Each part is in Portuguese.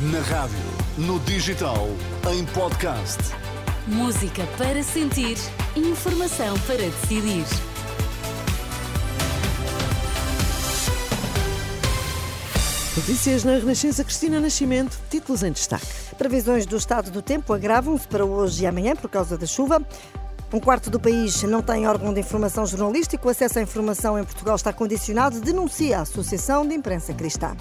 Na rádio, no digital, em podcast. Música para sentir, informação para decidir. Notícias na Renascença Cristina Nascimento, títulos em destaque. Previsões do estado do tempo agravam-se para hoje e amanhã por causa da chuva. Um quarto do país não tem órgão de informação jornalístico. O acesso à informação em Portugal está condicionado, denuncia a Associação de Imprensa Cristã.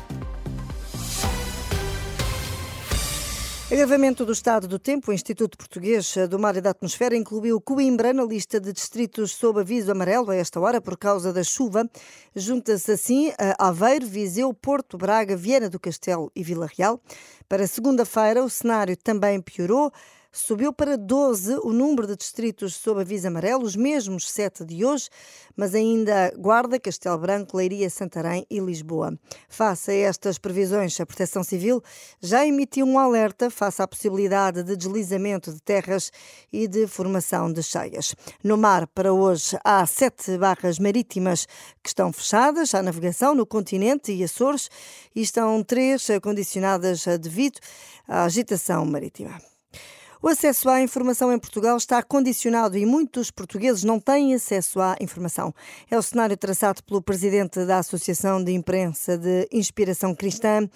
Agravamento do estado do tempo. O Instituto Português do Mar e da Atmosfera incluiu Coimbra na lista de distritos sob aviso amarelo a esta hora por causa da chuva. Junta-se assim a Aveiro, Viseu, Porto, Braga, Viana do Castelo e Vila Real. Para segunda-feira, o cenário também piorou. Subiu para 12 o número de distritos sob aviso amarelo, os mesmos sete de hoje, mas ainda Guarda, Castelo Branco, Leiria, Santarém e Lisboa. Face a estas previsões, a Proteção Civil já emitiu um alerta face à possibilidade de deslizamento de terras e de formação de cheias. No mar, para hoje, há sete barras marítimas que estão fechadas à navegação no continente e Açores e estão três condicionadas devido à agitação marítima. O acesso à informação em Portugal está condicionado e muitos portugueses não têm acesso à informação. É o cenário traçado pelo presidente da Associação de Imprensa de Inspiração Cristã.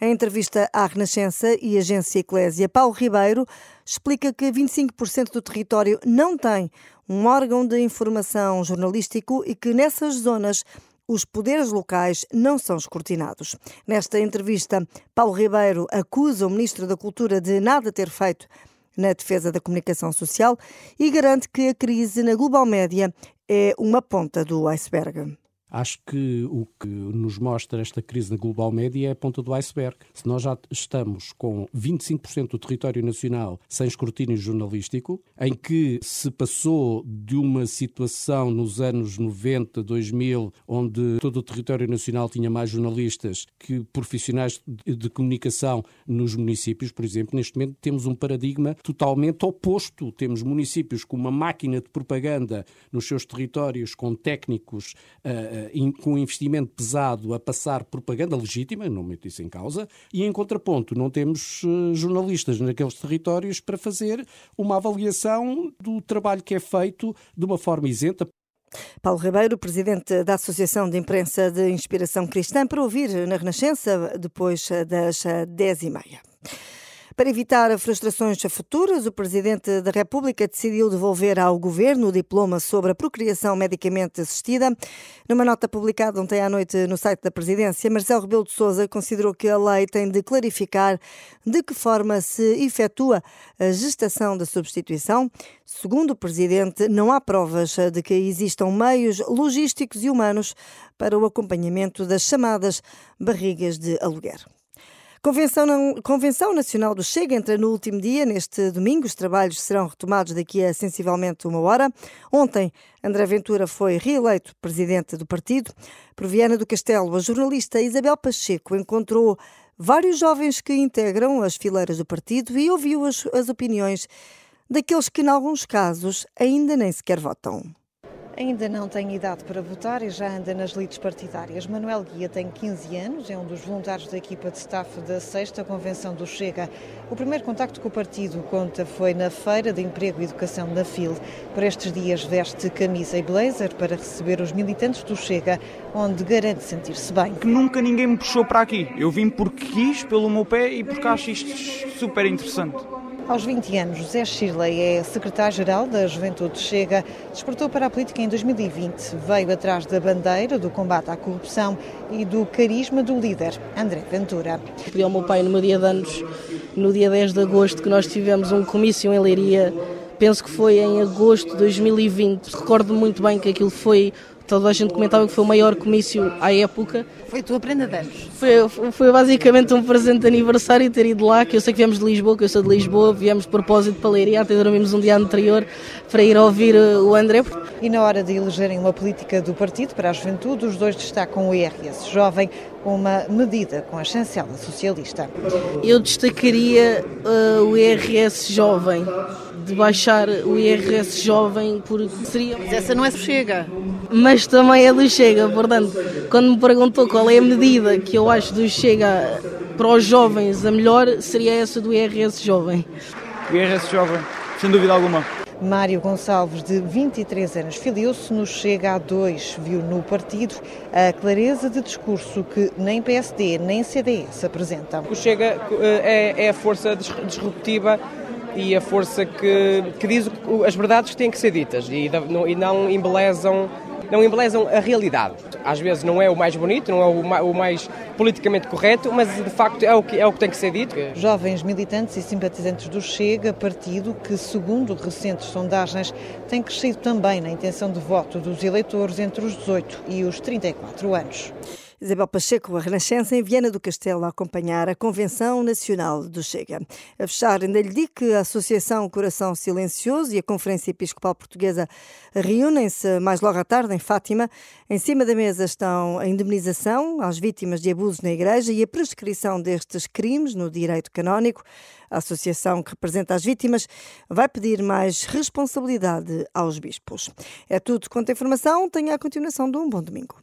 Em entrevista à Renascença e Agência Eclésia, Paulo Ribeiro explica que 25% do território não tem um órgão de informação jornalístico e que nessas zonas os poderes locais não são escrutinados. Nesta entrevista, Paulo Ribeiro acusa o Ministro da Cultura de nada ter feito na defesa da comunicação social e garante que a crise na global média é uma ponta do iceberg. Acho que o que nos mostra esta crise na global média é a ponta do iceberg. Se nós já estamos com 25% do território nacional sem escrutínio jornalístico, em que se passou de uma situação nos anos 90, 2000, onde todo o território nacional tinha mais jornalistas que profissionais de comunicação nos municípios, por exemplo, neste momento temos um paradigma totalmente oposto. Temos municípios com uma máquina de propaganda nos seus territórios, com técnicos. Uh, com um investimento pesado a passar propaganda legítima, não meto isso em causa, e em contraponto não temos eh, jornalistas naqueles territórios para fazer uma avaliação do trabalho que é feito de uma forma isenta. Paulo Ribeiro, presidente da Associação de Imprensa de Inspiração Cristã, para ouvir na Renascença depois das 10h30. Para evitar frustrações futuras, o Presidente da República decidiu devolver ao Governo o diploma sobre a procriação medicamente assistida. Numa nota publicada ontem à noite no site da Presidência, Marcelo Rebelo de Sousa considerou que a lei tem de clarificar de que forma se efetua a gestação da substituição. Segundo o Presidente, não há provas de que existam meios logísticos e humanos para o acompanhamento das chamadas barrigas de aluguer. Convenção, Convenção Nacional do Chega entra no último dia, neste domingo. Os trabalhos serão retomados daqui a sensivelmente uma hora. Ontem, André Ventura foi reeleito presidente do partido. Por Viana do Castelo, a jornalista Isabel Pacheco encontrou vários jovens que integram as fileiras do partido e ouviu as, as opiniões daqueles que, em alguns casos, ainda nem sequer votam. Ainda não tem idade para votar e já anda nas lides partidárias. Manuel Guia tem 15 anos, é um dos voluntários da equipa de staff da 6 Convenção do Chega. O primeiro contacto com o partido, conta, foi na Feira de Emprego e Educação na FIL. Por estes dias veste camisa e blazer para receber os militantes do Chega, onde garante sentir-se bem. Que nunca ninguém me puxou para aqui. Eu vim porque quis, pelo meu pé e porque acho isto super interessante. Aos 20 anos, José Shirley é secretário-geral da Juventude Chega. Despertou para a política em 2020. Veio atrás da bandeira do combate à corrupção e do carisma do líder, André Ventura. Pedi ao meu pai no meu dia de anos, no dia 10 de agosto, que nós tivemos um comício em Leiria. Penso que foi em agosto de 2020. Recordo muito bem que aquilo foi toda a gente comentava que foi o maior comício à época. Foi a tua prenda de anos? Foi, foi basicamente um presente de aniversário ter ido lá, que eu sei que viemos de Lisboa, que eu sou de Lisboa, viemos de propósito para Leiria, até dormimos um dia anterior para ir ouvir eh, o André. E na hora de elegerem uma política do partido para a juventude, os dois destacam o IRS Jovem, uma medida com a chancela socialista. Eu destacaria uh, o IRS Jovem de baixar o IRS jovem, porque seria. Mas essa não é chega. Mas também é do Chega, portanto, quando me perguntou qual é a medida que eu acho do Chega para os jovens a melhor, seria essa do IRS jovem. O IRS jovem, sem dúvida alguma. Mário Gonçalves, de 23 anos, filiou-se no Chega a 2. Viu no partido a clareza de discurso que nem PSD nem CDS apresentam. O Chega eh, é, é a força disruptiva e a força que, que diz as verdades que têm que ser ditas e não, e não embelezam não embelezam a realidade. Às vezes não é o mais bonito, não é o mais politicamente correto, mas de facto é o que, é o que tem que ser dito. Jovens militantes e simpatizantes do Chega, partido que, segundo recentes sondagens, tem crescido também na intenção de voto dos eleitores entre os 18 e os 34 anos. Isabel Pacheco, a Renascença, em Viana do Castelo, a acompanhar a Convenção Nacional do Chega. A fechar, ainda lhe digo que a Associação Coração Silencioso e a Conferência Episcopal Portuguesa reúnem-se mais logo à tarde em Fátima. Em cima da mesa estão a indemnização às vítimas de abusos na Igreja e a prescrição destes crimes no direito canónico. A associação que representa as vítimas vai pedir mais responsabilidade aos bispos. É tudo quanto a informação. Tenha a continuação de um bom domingo.